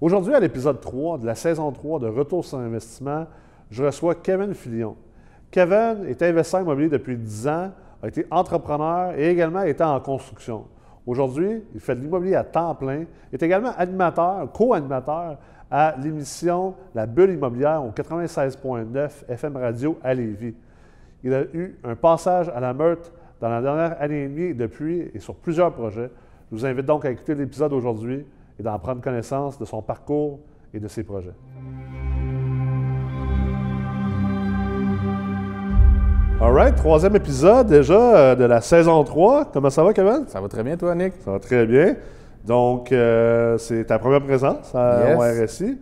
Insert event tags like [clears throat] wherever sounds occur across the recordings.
Aujourd'hui, à l'épisode 3 de la saison 3 de Retour sur investissement, je reçois Kevin Filion. Kevin est investisseur immobilier depuis 10 ans, a été entrepreneur et également été en construction. Aujourd'hui, il fait de l'immobilier à temps plein, est également animateur, co-animateur à l'émission La Bulle immobilière au 96.9 FM Radio à Lévis. Il a eu un passage à la meurtre dans la dernière année et demie depuis et sur plusieurs projets. Je vous invite donc à écouter l'épisode aujourd'hui et d'en prendre connaissance de son parcours et de ses projets. All right, troisième épisode déjà euh, de la saison 3. Comment ça va, Kevin? Ça va très bien, toi, Nick? Ça va très bien. Donc, euh, c'est ta première présence à Yes. RSI.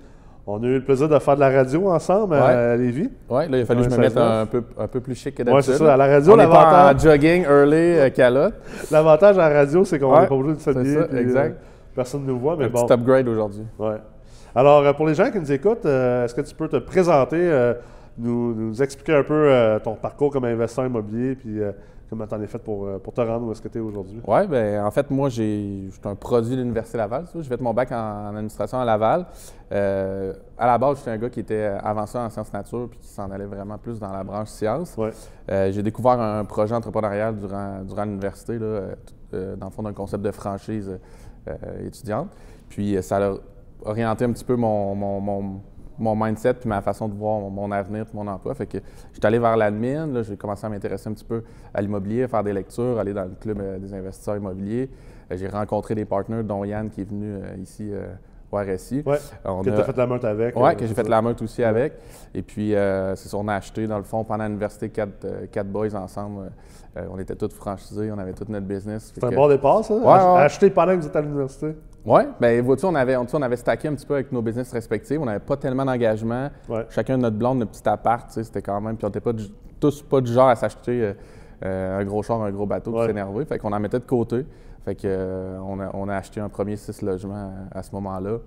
On a eu le plaisir de faire de la radio ensemble à Lévis. Oui, là, il a fallu que je me mette 96. un peu, un peu plus chic que Ouais, d'habitude. c'est ça. À la radio, l'avantage, jogging, early, euh, calotte. l'avantage à la radio, c'est qu'on n'est Ouais, pas obligé de s'habiller. exact. Personne ne nous voit, mais Un bon. petit upgrade aujourd'hui. Ouais. Alors, euh, pour les gens qui nous écoutent, euh, est-ce que tu peux te présenter, euh, nous, nous expliquer un peu ton parcours comme investisseur immobilier, puis comment tu en es fait pour, pour te rendre où est-ce que tu es aujourd'hui? Oui, ben en fait, moi, j'ai, je suis un produit de l'Université Laval. J'ai fait mon bac en, en administration à Laval. Euh, à la base, j'étais un gars qui était avancé en sciences nature puis qui s'en allait vraiment plus dans la branche sciences. Ouais. Euh, j'ai découvert un projet entrepreneurial durant, durant l'université, là, euh, dans le fond d'un concept de franchise étudiante. Puis euh, ça a orienté un petit peu mon, mon, mon- mindset puis ma façon de voir mon, avenir mon emploi. Fait que j'étais allé vers l'admin, j'ai commencé à m'intéresser un petit peu à l'immobilier, faire des lectures, aller dans le club euh, des investisseurs immobiliers. Euh, j'ai rencontré des partenaires, dont Yann qui est venu euh, ici euh, au RSI. Ouais. On Que a- tu as fait la meute avec. oui, euh, que j'ai fait la meute aussi avec. Et puis, euh, c'est ça, on a acheté, dans le fond, pendant l'université, quatre, euh, quatre boys ensemble. Euh, on était tous franchisés, on avait tout notre business. C'est un bon départ, ça? Ouais. Acheter pendant que vous êtes à l'université? Oui, bien, vois-tu, on avait, on, on avait stacké un petit peu avec nos business respectifs. On n'avait pas tellement d'engagement. Chacun de notre blonde, notre petit appart, c'était quand même. Puis on n'était pas tous pas du genre à s'acheter un gros char, un gros bateau, puis s'énerver. Fait qu'on en mettait de côté. Fait que, euh, on, a, on a acheté un premier six logements à, à ce moment-là.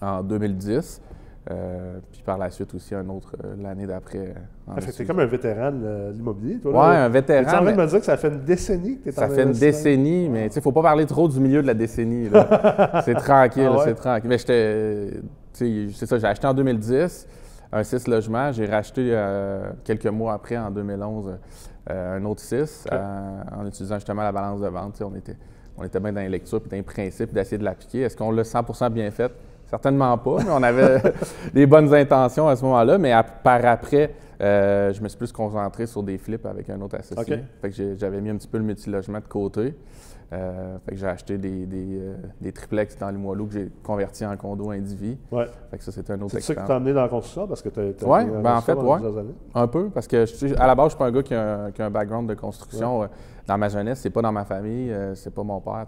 En 2010. Euh, puis par la suite aussi un autre euh, l'année d'après. en Suisse. comme un vétéran de l'immobilier, toi. Ouais, là. un Es-tu en vétéran. train de me dire que ça fait une décennie que tu es ça fait une décennie, mais il ne faut pas parler trop du milieu de la décennie. [laughs] c'est tranquille, Ah ouais? c'est tranquille. Mais j'étais. tu C'est ça, j'ai acheté en 2010 un 6 logements. J'ai racheté euh, quelques mois après, en 2011, euh, un autre 6 Ok. en utilisant justement la balance de vente. On était, on était bien dans les lectures puis dans les principes d'essayer de l'appliquer. Est-ce qu'on l'a 100 bien fait? Certainement pas, mais on avait [laughs] des bonnes intentions à ce moment-là. Mais à- par après, euh, je me suis plus concentré sur des flips avec un autre associé. Fait que j'avais mis un petit peu le multilogement de côté. Euh, fait que j'ai acheté des, des, euh, des triplex dans les Limoilou que j'ai convertis en condo indivi. Ouais. Fait que ça, c'était un autre C'est ça qui t'a amené dans la construction parce que tu as, Ouais, ben, en fait, ouais. Années. Un peu, parce que je à la base, je suis pas un gars qui a un, qui a un background de construction. Euh, Dans ma jeunesse, c'est pas dans ma famille, c'est pas mon père.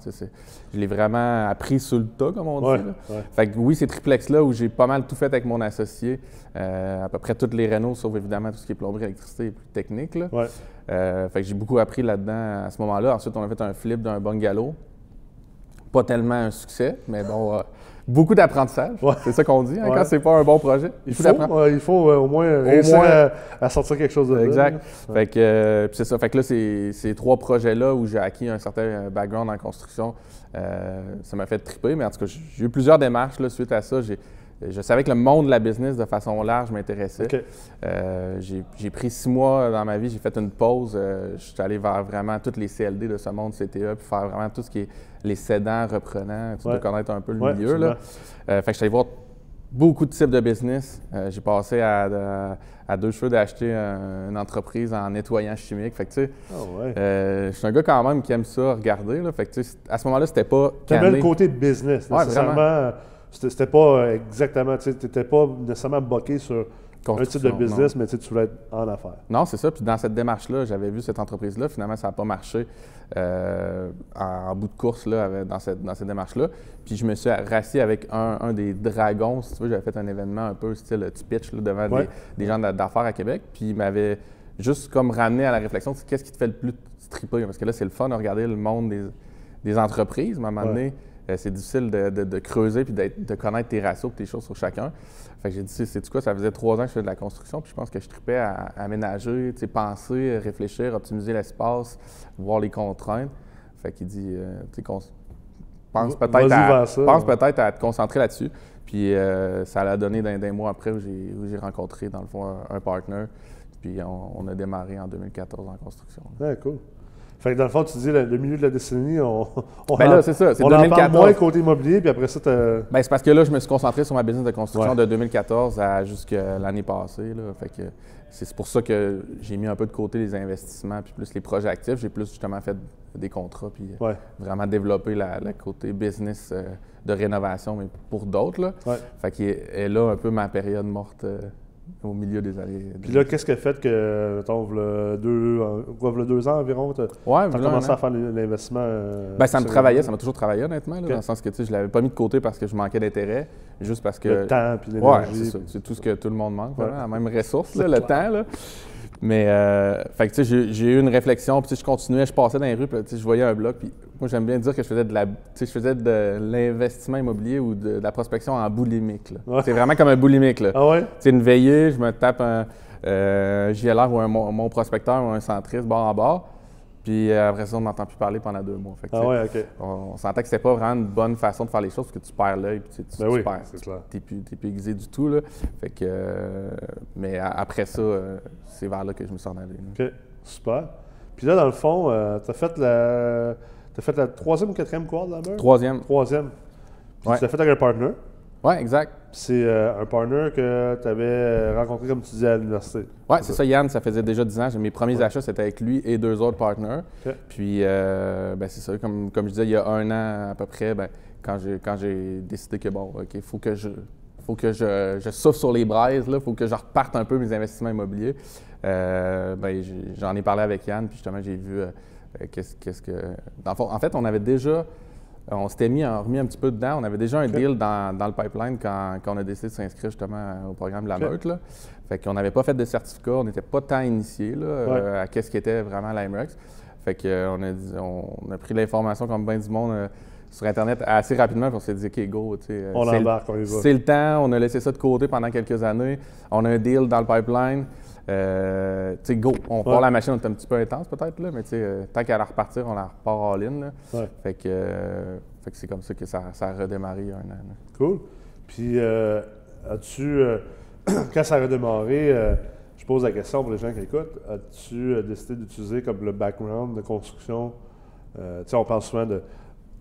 Je l'ai vraiment appris sous le tas, comme on dit. là. Fait que oui, ces triplex-là où j'ai pas mal tout fait avec mon associé, euh, à peu près toutes les rénaux, sauf évidemment tout ce qui est plomberie, électricité et plus technique. là. Euh, fait que j'ai beaucoup appris là-dedans à ce moment-là. Ensuite, on a fait un flip d'un bungalow. Pas tellement un succès, mais bon, euh, beaucoup d'apprentissage. Ouais. C'est ça qu'on dit hein, Ouais. quand c'est pas un bon projet. Il faut, euh, il faut au moins réussir moins. À, à sortir quelque chose de là. Exact. Fait que c'est ça. Fait que là, ces, ces trois projets-là où j'ai acquis un certain background en construction, ça m'a fait triper. Mais en tout cas, j'ai eu plusieurs démarches là, suite à ça. J'ai- je savais que le monde de la business de façon large m'intéressait. Euh, j'ai pris six mois dans ma vie, j'ai fait une pause. euh, je suis allé vers vraiment toutes les CLD de ce monde CTA, puis faire vraiment tout ce qui est les cédants, reprenants. Tu Ouais. dois connaître un peu le Ouais, milieu. Là. Euh, fait que je suis allé voir beaucoup de types de business. J'ai passé à, deux cheveux d'acheter un- une entreprise en nettoyant chimique. Fait que, tu sais, Ah ouais. je suis un gars quand même qui aime ça regarder. Là. Fait que, tu sais, à ce moment-là, c'était pas canné. le côté business, nécessairement. euh, C'était pas euh, exactement, tu n'étais pas nécessairement bloqué sur un type de business, mais tu voulais être en affaires. Non, c'est ça. Puis dans cette démarche-là, j'avais vu cette entreprise-là. Finalement, ça n'a pas marché euh, en, en bout de course là, avec- dans cette, dans cette démarche-là. Puis je me suis rassis avec un, un des dragons. Si tu veux, j'avais fait un événement un peu style tu pitch là, devant Ouais. des, des gens d'a- d'affaires à Québec. Puis il m'avait juste comme ramené à la réflexion qu'est-ce qui te fait le plus triper? Parce que là, c'est le fun de regarder le monde des, des entreprises. Mais à un moment Ouais. Euh, c'est difficile de, de- de creuser puis de connaître tes ratios et tes choses sur chacun. Fait que j'ai dit, c'est quoi, ça faisait trois ans que je faisais de la construction, puis je pense que je tripais à, à aménager, penser, réfléchir, optimiser l'espace, voir les contraintes. Fait qu'il dit, euh, tu sais, pense peut-être à, vers ça. pense peut-être à te concentrer là-dessus. Puis euh, ça l'a donné d'un, d'un mois après où j'ai, où j'ai rencontré, dans le fond, un, un partner. Puis on, on a démarré en 2014 en construction. Ouais, cool. Fait que dans le fond, tu dis le, le milieu de la décennie, on, [laughs] on Ben en- là, c'est ça, c'est on en parle 2014. moins côté immobilier, puis après ça, Ben, c'est parce que là, je me suis concentré sur ma business de construction Ouais. de 2014 à jusqu'à l'année passée. Là. Fait que c'est pour ça que j'ai mis un peu de côté les investissements puis plus les projets actifs. J'ai plus justement fait des contrats puis euh, Ouais. vraiment développé la, le côté business euh, de rénovation, mais pour d'autres. Là. Ouais. Fait que est là un peu ma période morte euh, au milieu des années. Puis là, qu'est-ce qui a fait que, mettons, v'là deux, v'là deux ans environ, t'as ouais, t'as voilà, commencé à faire l'investissement? euh, Ben, ça me travaillait, ça m'a toujours travaillé honnêtement, là, dans le sens que tu sais, je l'avais pas mis de côté parce que je manquais d'intérêt, juste parce que Le temps, puis Ouais, l'énergie. puis- C'est tout ce que tout le monde manque, Ouais. vraiment, la même ressource, là, le clair. temps. Là. Mais, euh, fait que, tu sais, j'ai eu une réflexion, puis tu sais, je continuais, je passais dans les rues, puis tu sais, je voyais un bloc, puis moi, j'aime bien dire que je faisais de la, tu sais, je faisais de l'investissement immobilier ou de, de la prospection en boulimique. là. Ouais. C'est vraiment comme un boulimique. Là. Ah ouais? Tu sais, une veillée, je me tape un euh, JLR ou un mon, mon prospecteur ou un centriste bord en bord, puis euh, après ça, on n'entend plus parler pendant deux mois. Fait que, tu Ah ouais, OK. on, on sentait que c'était pas vraiment une bonne façon de faire les choses parce que tu perds l'œil, puis tu, tu, Ben tu oui, perds. c'est clair. T'es plus, plus aiguisé du tout. Là. Fait que, euh, mais après ça, euh, c'est vers là que je me suis en allé. là. OK, super. Puis là, dans le fond, euh, t'as fait la... T'as fait la troisième ou quatrième quad là-bas? Troisième. Troisième. Puis Ouais. tu l'as fait avec un partner? Ouais, exact. C'est euh, un partner que tu avais rencontré, comme tu disais, à l'université. Ouais, c'est ça, Yann, ça faisait déjà 10 ans. Mes premiers achats, c'était avec lui et deux autres partners. Puis, euh, ben, c'est ça, comme, comme je disais, il y a un an à peu près, ben, quand j'ai décidé que, bon, OK, il faut que je faut que je, je souffle sur les braises, il faut que je reparte un peu mes investissements immobiliers. Euh, ben, j'en ai parlé avec Yann, puis justement, j'ai vu euh, euh, qu'est-ce qu'est-ce que... en fait, on avait déjà... On s'était mis, en- remis un petit peu dedans. On avait déjà un deal dans, dans le pipeline quand, quand on a décidé de s'inscrire justement au programme de la meute. Là. Fait qu'on n'avait pas fait de certificat, on n'était pas tant initié euh, à qu'est-ce qu'était vraiment l'IMREX. Fait qu'on a, dit- on a pris l'information comme bien du monde euh, sur Internet assez rapidement, puis on s'est dit, OK, go, tu sais, euh, On embarque, on y va. c'est le temps, on a laissé ça de côté pendant quelques années. On a un deal dans le pipeline. Euh, tu sais, go, on part la machine, on est un petit peu intense peut-être, là, mais tu sais, euh, tant qu'à la repartir, on la repart all-in. là. Ouais. Fait que, euh, fait que c'est comme ça que ça, ça a redémarré il y a un an. là. Cool. Puis, euh, as-tu, [clears throat] quand ça a redémarré, je pose la question pour les gens qui écoutent, as-tu décidé d'utiliser comme le background de construction? Tu sais, on parle souvent de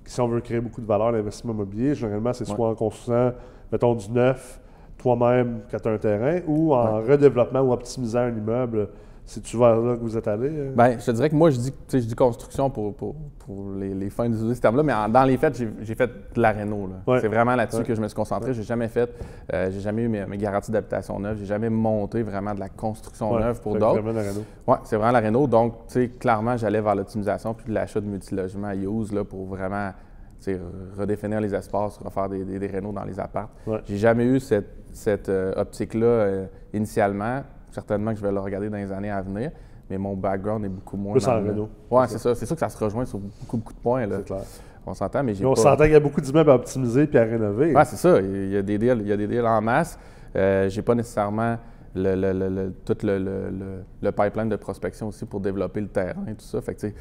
si on veut créer beaucoup de valeur d'investissement immobilier, généralement, c'est Ouais. soit en construisant, mettons, du neuf, toi-même, quand tu as un terrain, ou en redéveloppement ou optimisant un immeuble. C'est-tu vers là que vous êtes allé? euh? Ben, je te dirais que moi, je dis, je dis construction pour, pour, pour les, les fins d'utiliser ce terme-là, mais en- dans les faits, j'ai j'ai fait de la réno. là. Ouais. C'est vraiment là-dessus Ouais. que je me suis concentré. J'ai jamais fait, euh, j'ai jamais eu mes, mes garanties d'habitation neuve, j'ai jamais monté vraiment de la construction Ouais, neuve pour d'autres. vraiment la réno. Oui, c'est vraiment la réno. Donc, tu sais, clairement, j'allais vers l'optimisation puis l'achat de multilogements à use là, pour vraiment redéfinir les espaces, refaire des, des, des dans les apparts. Ouais. J'ai jamais eu cette, cette euh, optique-là euh, initialement. Certainement que je vais le regarder dans les années à venir, mais mon background est beaucoup moins. Plus en réno. Ouais, c'est ça. C'est sûr que ça se rejoint sur beaucoup, beaucoup de points. Là. C'est clair. On s'entend, mais j'ai on pas... s'entend qu'il y a beaucoup d'immeubles à optimiser puis à rénover. Ouais, c'est ça. Il y a des deals, il y a des deals en masse. Euh, j'ai pas nécessairement le, le- le- tout le, le- le- le pipeline de prospection aussi pour développer le terrain et tout ça. Fait que, tu sais,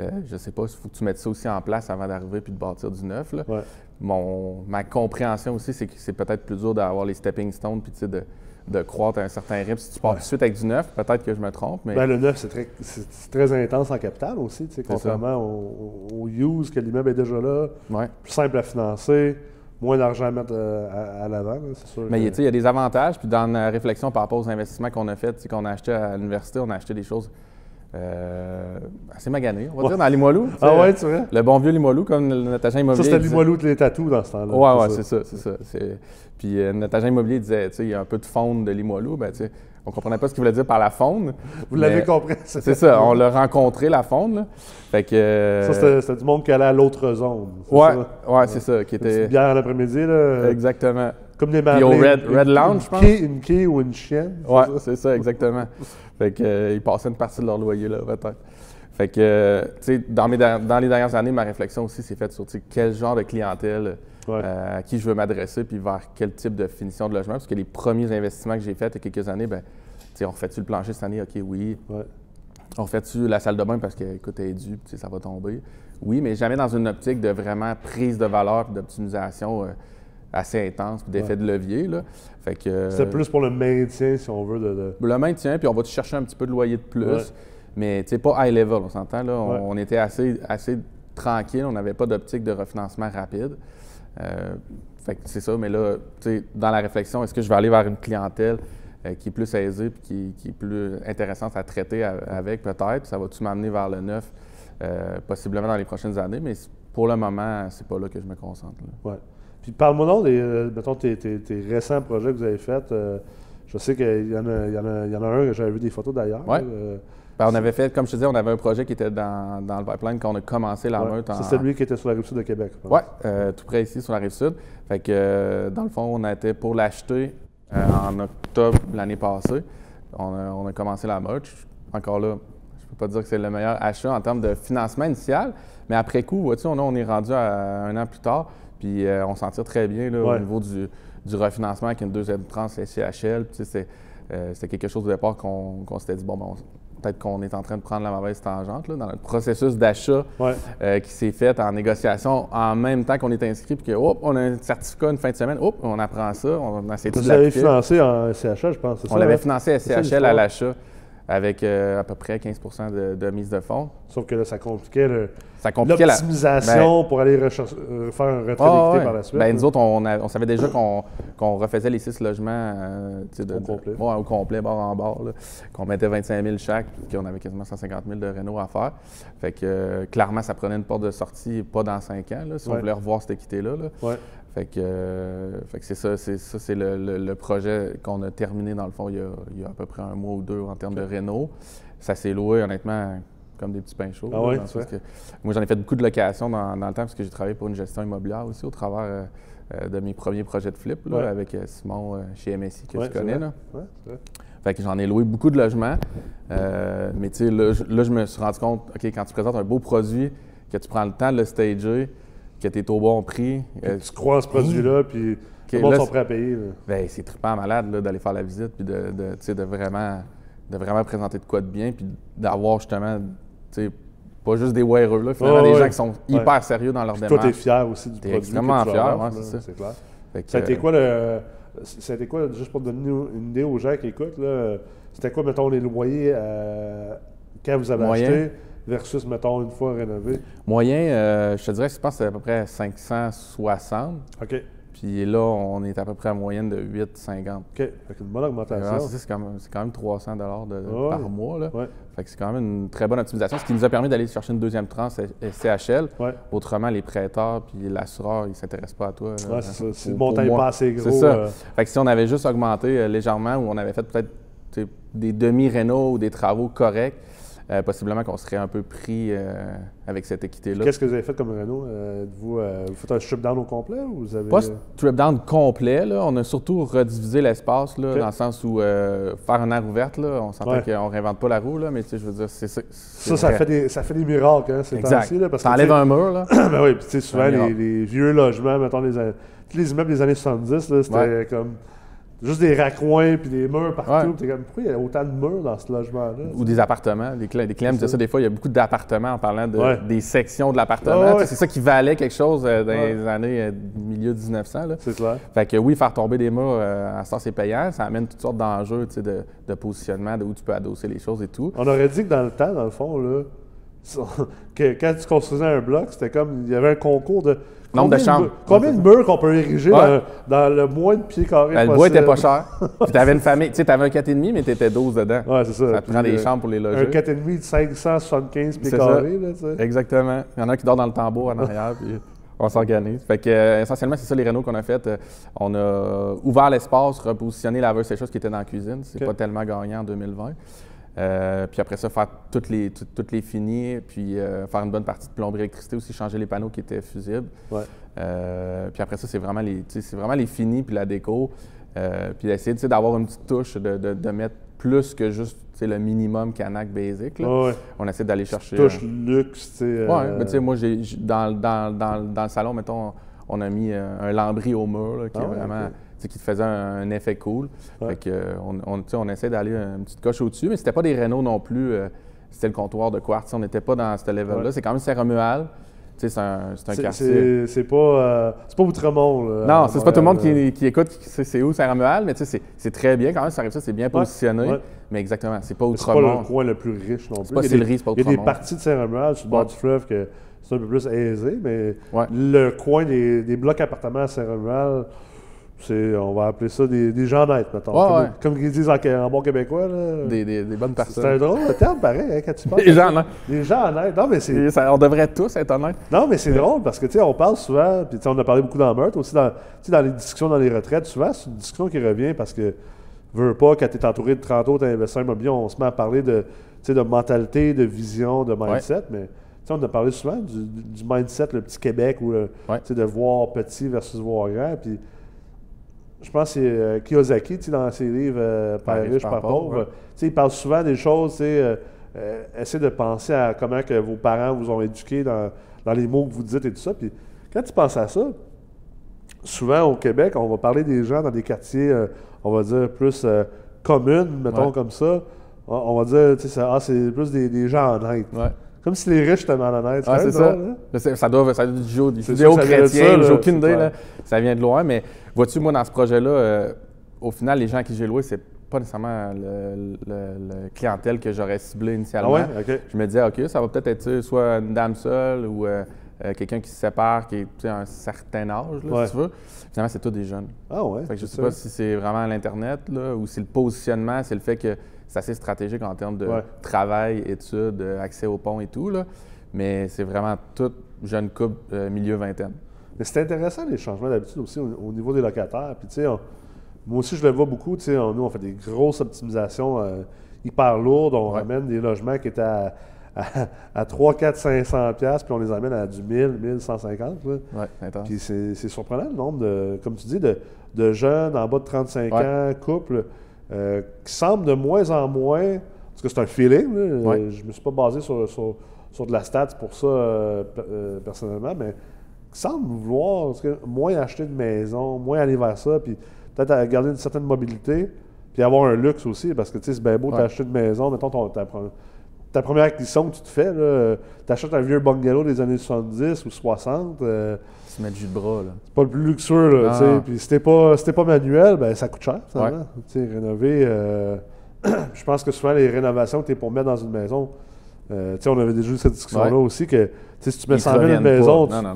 euh, je sais pas, il faut que tu mettes ça aussi en place avant d'arriver puis de bâtir du neuf. Là. Ouais. Mon, ma compréhension aussi, c'est que c'est peut-être plus dur d'avoir les stepping stones puis de, de croître à un certain rythme. Si tu pars Ouais. tout de suite avec du neuf, peut-être que je me trompe, mais Ben, le neuf, c'est très, très intense en capital aussi, contrairement au, au- use, que l'immeuble est déjà là, ouais. plus simple à financer, moins d'argent à mettre euh, à, à l'avant, c'est sûr. Mais que- il y a des avantages. Puis dans la réflexion par rapport aux investissements qu'on a faits, qu'on a acheté à l'université, on a acheté des choses euh, assez maganées, on va Ouais. dire, dans Limoilou. Ah ouais, tu vois? Le bon vieux Limoilou, comme notre agent Ça, immobilier. c'était disait- Limoilou de les tatous dans ce temps-là. Ouais, ouais, c'est ça, c'est ça. C'est- Puis euh, notre agent immobilier disait, tu sais, il y a un peu de faune de Limoilou. Ben, tu sais, on comprenait pas ce qu'il voulait dire par la faune. Vous l'avez compris. C'est ça, on l'a rencontré, la faune. Là. Fait que. euh, Ça, c'était, c'était du monde qui allait à l'autre zone. c'est Ouais, ça? ouais, c'est ça, qui Une était. bière l'après-midi, là. Exactement. Comme des Puis au Red- une- Red Lounge, je pense. Une quai ou une chienne. ça? c'est ça, exactement. fait que, euh, ils passaient une partie de leur loyer, là, peut-être. Fait que, euh, tu sais, dans, les dernières années, ma réflexion aussi s'est faite sur, quel genre de clientèle Ouais. euh, à qui je veux m'adresser, puis vers quel type de finition de logement. Parce que les premiers investissements que j'ai faits il y a quelques années, ben, tu sais, on refait-tu le plancher cette année? OK, oui. Ouais. On fait-tu la salle de bain parce que, écoute, elle est due, ça va tomber? Oui, mais jamais dans une optique de vraiment prise de valeur et d'optimisation euh, assez intense, puis d'effet de levier. Là. Fait que, euh, C'est plus pour le maintien, si on veut, de. de- le maintien, puis on va te chercher un petit peu de loyer de plus. Ouais. Mais tu pas high level, on s'entend. Là. On, Ouais. on était assez, assez tranquille, on n'avait pas d'optique de refinancement rapide. Euh, fait que c'est ça, mais là, tu sais, dans la réflexion, est-ce que je vais aller vers une clientèle euh, qui est plus aisée puis qui, qui est plus intéressante à traiter avec, peut-être? Ça va-tu m'amener vers le neuf, euh, possiblement dans les prochaines années? Mais pour le moment, c'est pas là que je me concentre. là. Ouais. Puis parle-moi donc des, euh, mettons, tes, tes- tes récents projets que vous avez faits. Euh, je sais qu'il y, en a- il y, en a- il y en a un que j'avais vu des photos d'ailleurs. Ouais. Euh, Ben, on avait fait, comme je te disais, on avait un projet qui était dans, dans le pipeline quand on a commencé la meute C'est celui qui était sur la rive sud de Québec. Oui, tout près ici, sur la rive sud. Fait que, dans le fond, on été pour l'acheter en octobre l'année passée. On a, on a commencé la merch. Encore là, je peux pas dire que c'est le meilleur achat en termes de financement initial, mais après coup, vois-tu, on, on est rendu à un an plus tard, puis euh, on s'en tire très bien là, Ouais. au niveau du, du refinancement avec une deuxième tranche SCHL. Puis, tu sais, c'est, euh, C'était quelque chose au départ qu'on, qu'on s'était dit, bon, ben, on- peut-être qu'on est en train de prendre la mauvaise tangente là, dans le processus d'achat Ouais. euh, qui s'est fait en négociation en même temps qu'on est inscrit, puis que, hop, on a un certificat une fin de semaine, hop, on apprend ça, on a essayé de Vous l'avez financé en CHL, je pense. c'est On l'avait hein? financé à C'est ça, CHL à l'achat avec euh, à peu près 15 de, de mise de fonds. Sauf que là, ça compliquait l'optimisation pour aller euh, faire un retrait Ah, d'équité ouais. par la suite. Ben, nous autres, on, a- on savait déjà qu'on refaisait les six logements euh, de, Au de- complet. ouais, au complet, bord en bord, qu'on mettait 25 000 chaque, puis qu'on avait quasiment 150 000 de Renault à faire. Fait que clairement, ça prenait une porte de sortie pas dans cinq ans, là, si on voulait revoir cette équité-là. là. Fait que, euh, fait que c'est ça, c'est ça, c'est le, le- le projet qu'on a terminé dans le fond il y, a, il y a à peu près un mois ou deux en termes de Renault. Ça s'est loué honnêtement comme des petits pains chauds. Ah là, que moi j'en ai fait beaucoup de locations dans, dans le temps parce que j'ai travaillé pour une gestion immobilière aussi au travers euh, euh, de mes premiers projets de flip là, Ouais. avec Simon euh, chez MSI que Ouais, tu connais. Là. Ouais, vrai. Fait que j'en ai loué beaucoup de logements. Mais tu sais, là, je- là, je me suis rendu compte, OK, quand tu présentes un beau produit, que tu prends le temps de le stager, que tu es au bon prix, euh, Tu crois en ce produit-là, puis tout le monde sont prêts à payer. ben, c'est trippant malade là, d'aller faire la visite, puis de, de, vraiment, de vraiment présenter de quoi de bien, puis d'avoir justement, pas juste des wearers, là, finalement, des ouais. gens qui sont hyper sérieux dans leur Puis toi, démarche. tu es fier aussi du produit. extrêmement que tu fier, ouais, c'est ça. Clair. Que, Ça a été quoi le. Ça a été quoi, juste pour donner une idée aux gens qui écoutent, là, c'était quoi, mettons, les loyers euh, quand vous avez Moyen. acheté? Versus, mettons, une fois rénové? Moyen, euh, je te dirais que je pense que c'est à peu près 560, OK. puis là, on est à peu près à moyenne de 8,50. OK. Fait qu'une bonne augmentation. c'est ça, c'est quand, même- c'est quand même 300 de, Ouais. par mois. Là. Ouais. Fait que c'est quand même une très bonne optimisation, ce qui nous a permis d'aller chercher une deuxième tranche CHL. Ouais. Autrement, les prêteurs puis l'assureur, ils ne s'intéressent pas à toi. là. Ouais, c'est ça. Si le montant n'est pas assez gros. C'est ça. euh, Fait que si on avait juste augmenté euh, légèrement ou on avait fait peut-être des demi-rénaux ou des travaux corrects, euh, possiblement qu'on serait un peu pris euh, avec cette équité-là. Qu'est-ce que vous avez fait comme Renault? Euh, vous, vous faites un strip down au complet ou vous avez. Pas strip down complet, là. on a surtout redivisé l'espace, dans le sens où euh, faire une aire ouverte, là, on s'entend Ouais. qu'on ne réinvente pas la roue, là, mais tu sais, je veux dire, c'est ça. ça, ça fait, des, ça fait des miracles, hein, ces temps-ci, tu sais, un mur, là. [clears throat] ben oui, puis souvent, les, vieux logements, mettons, les, les immeubles des années 70, là, c'était Ouais. comme juste des raccoins puis des murs partout. Ouais. T'es comme, pourquoi il y a autant de murs dans ce logement-là? Ou des appartements. Les, cl- les clients me disaient ça des fois, il y a beaucoup d'appartements en parlant de, Ouais. des sections de l'appartement. Ah ouais. C'est ça qui valait quelque chose euh, dans les années euh, milieu 1900. Là. C'est clair. Fait que oui, faire tomber des murs, euh, à ça, c'est payant. Ça amène toutes sortes d'enjeux de, de positionnement, de où tu peux adosser les choses et tout. On aurait dit que dans le temps, dans le fond, là, [laughs] que quand tu construisais un bloc, c'était comme, il y avait un concours de. Nombre de combien chambres? murs- Combien de murs qu'on peut ériger Ouais. dans, dans le moins de pieds carrés Ben, le bois était pas cher. [laughs] Puis t'avais une famille. Tu sais, t'avais un 4,5, mais t'étais 12 dedans. Ouais, c'est ça. Ça te prend des euh, chambres pour les Un loger. 4,5 de 575 pieds carrés, là, tu sais. Exactement. Il y en a un qui dort dans le tambour en arrière, [laughs] puis on s'organise. Fait que, euh, essentiellement, c'est ça les rénaux qu'on a fait. Euh, on a ouvert l'espace, repositionné la laveuse sécheuse qui était dans la cuisine. C'est Ok. pas tellement gagnant en 2020. Euh, puis après ça, faire toutes les, tout- toutes les finis, puis euh, faire une bonne partie de plomberie électricité aussi, changer les panneaux qui étaient fusibles. Ouais. Euh, puis après ça, c'est vraiment les, vraiment les finis puis la déco. Puis sais, d'avoir une petite touche, de, de- de mettre plus que juste le minimum Canac basic. là. Ouais, ouais. On essaie d'aller chercher. Touche luxe, tu sais. Ouais, mais tu sais, moi, j'ai, dans, dans, dans, dans le salon, mettons, on a mis un lambris au mur là, qui, Ah est vraiment. Qui te faisait un, un effet cool. Ouais. Fait que, euh, on, essaie d'aller une petite coche au-dessus, mais c'était pas des Renault non plus. euh, c'était le comptoir de Quartz. On n'était pas dans ce level-là. Ouais. C'est quand même sais, c'est un, un quartier. C'est pas, euh, c'est pas Outremont. là, Non, c'est pas tout le monde qui, qui écoute qui sait c'est où Saint-Romuald, mais c'est- très bien quand même. Ça arrive ça, c'est bien positionné. ouais. Mais exactement, c'est pas là. C'est pas le coin le plus riche non plus. pas Sillery, c'est pas Il y a des Outremont. parties de Saint-Romuald sur le bord du fleuve que c'est un peu plus aisé, mais Ouais. le coin des, des blocs appartements à Saint-Romuald, c'est, on va appeler ça des, des gens nets, mettons. Ouais, comme, ouais. comme ils disent en, en bon québécois. Là. Des, des- des bonnes C'est un personnes. drôle de terme, pareil, hein, quand tu parles. [laughs] Des gens, non? Des gens honnêtes. Non, mais c'est, ça- on devrait tous être honnêtes. non, mais c'est drôle parce que, tu sais, on parle souvent, puis tu sais, on a parlé beaucoup dans Meurtre, aussi dans, tu sais, dans les discussions dans les retraites, souvent, c'est une discussion qui revient parce que, veux pas, quand tu es entouré de 30 autres investisseurs immobiliers, on se met à parler de, tu sais, de mentalité, de vision, de mindset, mais, tu sais, on a parlé souvent du, du mindset, le petit Québec, ou de voir petit versus voir grand, puis je pense que c'est euh, Kiyosaki, dans ses livres euh, Père riche, Père pauvre, ouais. il parle souvent des choses, euh, euh, essayez de penser à comment que vos parents vous ont éduqué dans, dans les mots que vous dites et tout ça. Puis quand tu penses à ça, souvent au Québec, on va parler des gens dans des quartiers, euh, on va dire, plus communes, mettons Ouais. comme ça. On, on va dire, tu sais, ça- ah, c'est plus des, des gens honnêtes. Ouais. Comme si les riches étaient malhonnêtes. Ah, c'est ça. drôle, Ça doit, être du jeu- du judéo-chrétien, là, j'ai aucune idée. là. Ça vient de loin, mais vois-tu, moi, dans ce projet-là, euh, au final, les gens à qui j'ai loué, c'est pas nécessairement le, le- le clientèle que j'aurais ciblé Ah initialement. ouais? OK. Je me disais, OK, ça va peut-être être soit une dame seule ou euh, euh, quelqu'un qui se sépare, qui est à un certain âge, là, Ouais. si tu veux. Finalement, c'est tous des jeunes. Ah ouais? Fait que je sais ça. pas si c'est vraiment l'Internet ou si le positionnement, c'est le fait que c'est assez stratégique en termes de Ouais. travail, études, euh, accès au pont et tout. Là. Mais c'est vraiment tout jeune couple, euh, milieu vingtaine. Mais c'est intéressant les changements d'habitude aussi au, au niveau des locataires. Puis tu sais, on- moi aussi je le vois beaucoup. Tu sais, on- nous on fait des grosses optimisations euh, hyper lourdes. On Ouais. ramène des logements qui étaient à, à, à 3, 4, 500 pièces puis on les amène à du 1000, 1150. Là. Ouais, c'est intense. Puis c'est c'est surprenant le nombre de, comme tu dis, de, de jeunes en bas de 35 Ouais. ans, couples, euh, qui semblent de moins en moins, parce que c'est un feeling, Ouais. euh, je ne me suis pas basé sur, sur, sur de la stats pour ça euh, pe- euh, personnellement, mais qui semblent vouloir parce que, moins acheter de maison, moins aller vers ça, puis peut-être garder une certaine mobilité, puis avoir un luxe aussi, parce que tu sais, c'est bien beau Ouais. d'acheter une maison, mettons ton, ta, pre- ta première acquisition que tu te fais, tu achètes un vieux bungalow des années 70 ou 60, euh, Se mettre jus de bras. Là. c'est pas le plus luxueux, là, tu non. Puis si t'es pas, si t'es pas manuel, ben ça coûte cher, finalement. Tu sais, rénover, euh, [clears throat] je pense que souvent, les rénovations que t'es pour mettre dans une maison, euh, tu sais, on avait déjà eu cette discussion-là Ouais. aussi, que tu si tu mets Ils 100 000 reviennent une maison, tu, Non,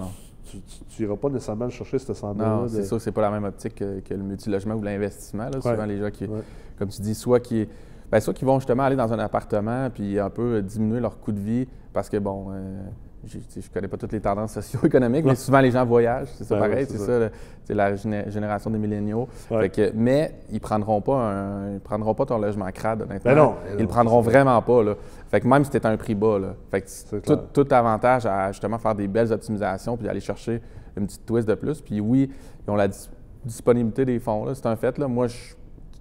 tu, tu- tu iras pas nécessairement le chercher, cette 100 000 Non, là c'est sûr que c'est pas la même optique que, que le multilogement ou l'investissement. là. Souvent, les gens qui, Ouais. comme tu dis, soit qui, ben, soit qui vont justement aller dans un appartement puis un peu diminuer leur coût de vie parce que, bon, euh, je connais pas toutes les tendances socio-économiques, mais souvent les gens voyagent, c'est ça Ben pareil, c'est c'est ça. c'est la géné- génération des milléniaux. Ouais. Fait que- mais ils prendront pas un- ils prendront pas ton logement crade, honnêtement. Ben non, ils non, le prendront vraiment pas. Là. Fait que même si c'était un prix bas, là. Fait que tout, tout avantage à justement faire des belles optimisations puis aller chercher une petite twist de plus. Puis oui, ils ont la dis- disponibilité des fonds, là, c'est un fait. Là. Moi, je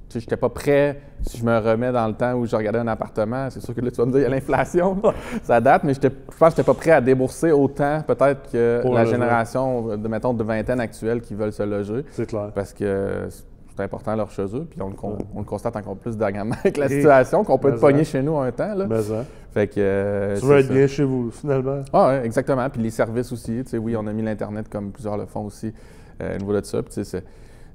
je n'étais pas prêt, si je me remets dans le temps où je regardais un appartement, c'est sûr que là, tu vas me dire, il y a l'inflation, [laughs] ça date, mais je pense que je n'étais pas prêt à débourser autant, peut-être, que Pour la génération, de, mettons, de vingtaine actuelle qui veulent se loger, C'est clair. parce que c'est important leur chez eux, puis on le, con- on le constate encore plus dernièrement [laughs] avec la situation, qu'on peut être pogné hein. chez nous un temps. Là. Mais ça. Fait que, euh, Tu veux être ça. bien chez vous, finalement. Ah, ouais, exactement. Puis les services aussi. Tu sais, oui, on a mis l'Internet comme plusieurs le font aussi euh, au niveau de ça. Puis,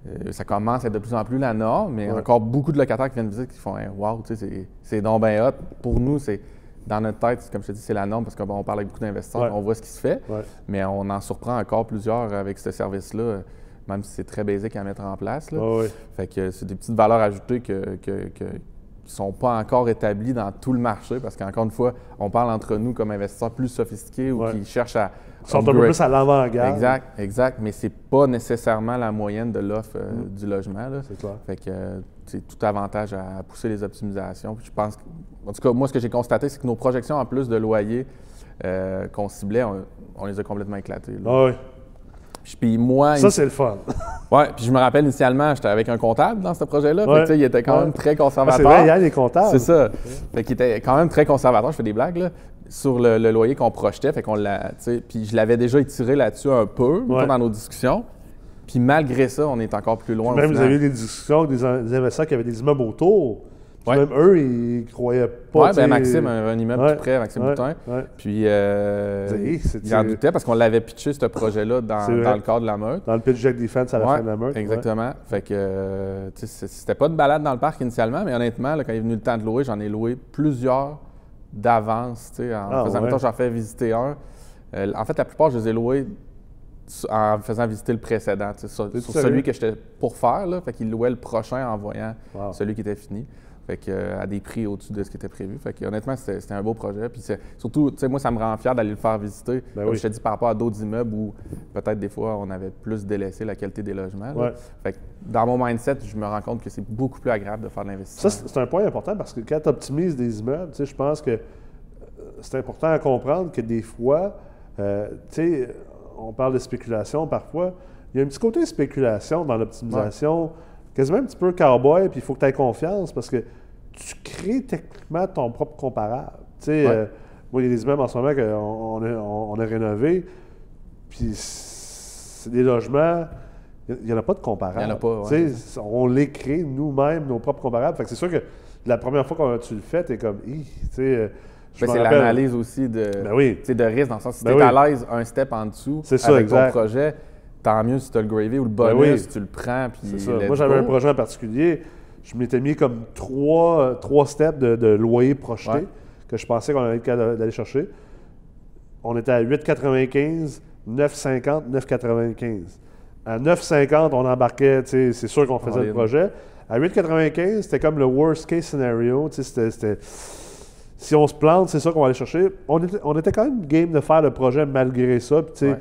euh, ça commence à être de plus en plus la norme, mais Ouais. encore beaucoup de locataires qui viennent visiter qui font hey, Wow, tu sais, c'est- donc bien hot. Pour nous, c'est dans notre tête, comme je te dis, c'est la norme parce qu'on on parle avec beaucoup d'investisseurs, Ouais. on voit ce qui se fait, Ouais. mais on en surprend encore plusieurs avec ce service-là, même si c'est très basique à mettre en place. là. Fait que c'est des petites valeurs ajoutées que, que- que- qui sont pas encore établies dans tout le marché parce qu'encore une fois, on parle entre nous comme investisseurs plus sophistiqués ou Ouais. qui cherchent à sont un peu plus à l'avant-garde. Exact, exact, mais c'est pas nécessairement la moyenne de l'offre euh, du logement. C'est clair. Fait que euh, c'est tout avantage à pousser les optimisations. Puis je pense, que- en tout cas, moi, ce que j'ai constaté, c'est que nos projections en plus de loyer euh, qu'on ciblait, on, on les a complètement éclatées. là. Ah oui. Puis, moi, Ça, c'est le fun. [laughs] Ouais, puis je me rappelle initialement, j'étais avec un comptable dans ce projet-là. Ouais. il était quand Ouais. même très Ah, conservateur. c'est vrai, il y a des comptables. C'est ça. Fait qu'il était quand même très conservateur. Je fais des blagues, là. Sur le, le loyer qu'on projetait. Fait qu'on l'a. Puis je l'avais déjà étiré là-dessus un peu Ouais. dans nos discussions. Puis malgré ça, on est encore plus loin. Même vous avez eu des discussions avec des, in- des investisseurs qui avaient des immeubles autour. Ouais. Même eux, ils croyaient pas. Sais, ben Maxime, un, un immeuble Ouais, tout près, Maxime Boutin. ouais. Puis, euh, il en doutait parce qu'on l'avait pitché, ce projet-là, dans, le cadre de la meute. Dans le pitch Jack Defense à la fin de la meute. ouais. Exactement. Fait que, euh, c'était pas de balade dans le parc initialement, mais honnêtement, là, quand il est venu le temps de louer, j'en ai loué plusieurs d'avance, tu sais, en Ah, faisant, ouais. mettons, j'en fais visiter un. Euh, en fait, la plupart, je les ai loués en faisant visiter le précédent, tu sais, sur, celui que j'étais pour faire, là. Fait qu'il louait le prochain en voyant Wow. celui qui était fini. Fait que, euh, à des prix au-dessus de ce qui était prévu. Fait que, honnêtement, c'était un beau projet. Puis surtout, moi, ça me rend fier d'aller le faire visiter. Ben comme oui. je te dis, par rapport à d'autres immeubles où peut-être des fois, on avait plus délaissé la qualité des logements. Ouais. Fait que dans mon mindset, je me rends compte que c'est beaucoup plus agréable de faire de Ça, l'investissement. c'est c'est un point important parce que quand tu optimises des immeubles, je pense que euh, c'est important à comprendre que des fois, euh, on parle de spéculation parfois, il y a un petit côté spéculation dans l'optimisation, quasiment un petit peu cowboy, puis il faut que tu aies confiance parce que tu crées techniquement ton propre comparable. Tu sais, Ouais. euh, moi, il y a des immeubles en ce moment qu'on on a, on a rénové, puis c'est des logements, il n'y en a pas de comparable. Il y en a pas, ouais, Tu sais, on les crée nous-mêmes, nos propres comparables. Fait que c'est sûr que la première fois que tu le fais, tu es comme, tu sais, euh, Ben, c'est l'analyse aussi de, Ben oui. de risque, dans le sens si Ben tu es oui. à l'aise un step en dessous ça, avec exact. ton projet, tant mieux si tu as le gravy ou le bonus, Ben oui. tu le prends. Puis ça. Moi, j'avais un projet en particulier. Je m'étais mis comme trois, trois steps de, de loyer projeté Ouais. que je pensais qu'on allait être capable d'aller chercher. On était à 8,95, 9,50, 9,95. À 9,50, on embarquait, c'est sûr qu'on faisait le projet. À 8,95, c'était comme le worst case scenario. C'était, si on se plante, c'est ça qu'on va aller chercher. On était, on était quand même game de faire le projet malgré ça. Puis, Ouais.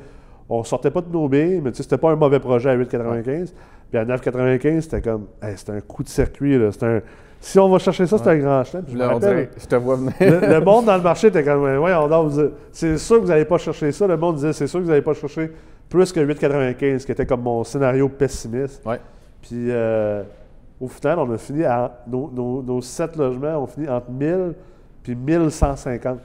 On sortait pas de nos billes, mais tu sais, c'était pas un mauvais projet à 8,95. Puis à 9,95, c'était comme, hey, c'était un coup de circuit. C'était un- si on va chercher ça, c'est un grand chelem. Je te vois venir. le, le monde dans le marché était comme, ouais, on c'est sûr que vous n'allez pas chercher ça. Le monde disait, c'est sûr que vous n'allez pas chercher plus que 8,95, qui était comme mon scénario pessimiste. Ouais. Puis euh, au final, on a fini à. Nos, nos, nos sept logements ont fini entre 1000 puis 1150.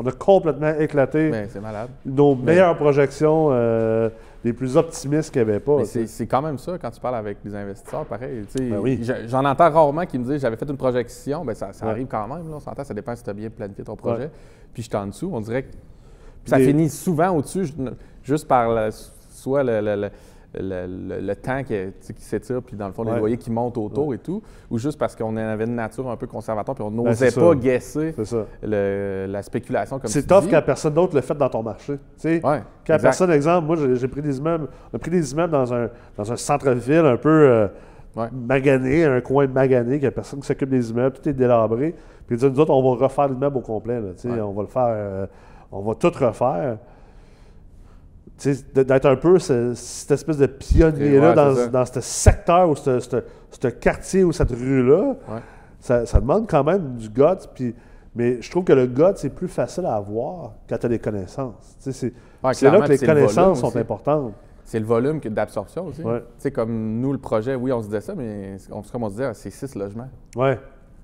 On a complètement éclaté c'est malade. nos meilleures projections, euh, les plus optimistes qu'il n'y avait pas. C'est quand même ça quand tu parles avec les investisseurs, pareil. Ben oui. je- J'en entends rarement qui me disent j'avais fait une projection, ben ça, ça Ouais. arrive quand même, là, on s'entend, ça dépend si tu as bien planifié ton projet. Ouais. Puis je suis en dessous, on dirait que ça Des- finit souvent au-dessus, ju- juste par la- soit le, le- le- le- le- le temps qui, s'étire, puis dans le fond, les Ouais. loyers qui montent autour et tout, ou juste parce qu'on avait une nature un peu conservateur, puis on Ben, n'osait c'est pas ça. guesser C'est ça. le- la spéculation comme C'est tu tough quand personne d'autre le fait dans ton marché. Ouais, Quand exact. personne, exemple, moi j'ai pris des immeubles, on a pris des immeubles dans un, dans un centre-ville un peu euh, magané, un coin magané, qu'il n'y a personne qui s'occupe des immeubles, tout est délabré. Puis nous autres, on va refaire l'immeuble au complet. là. On va le faire, euh, on va tout refaire. D'être un peu ce- cette espèce de pionnier-là Ouais, dans, dans ce secteur ou ce, ce- ce quartier ou cette rue-là, Ouais. ça, ça demande quand même du guts. Puis, mais je trouve que le guts, c'est plus facile à avoir quand tu as des connaissances. C'est Ouais, là que les le connaissances sont aussi. importantes. C'est le volume d'absorption aussi. Comme nous, le projet, oui, on se disait ça, mais on- comme on se disait, c'est six logements. Ouais.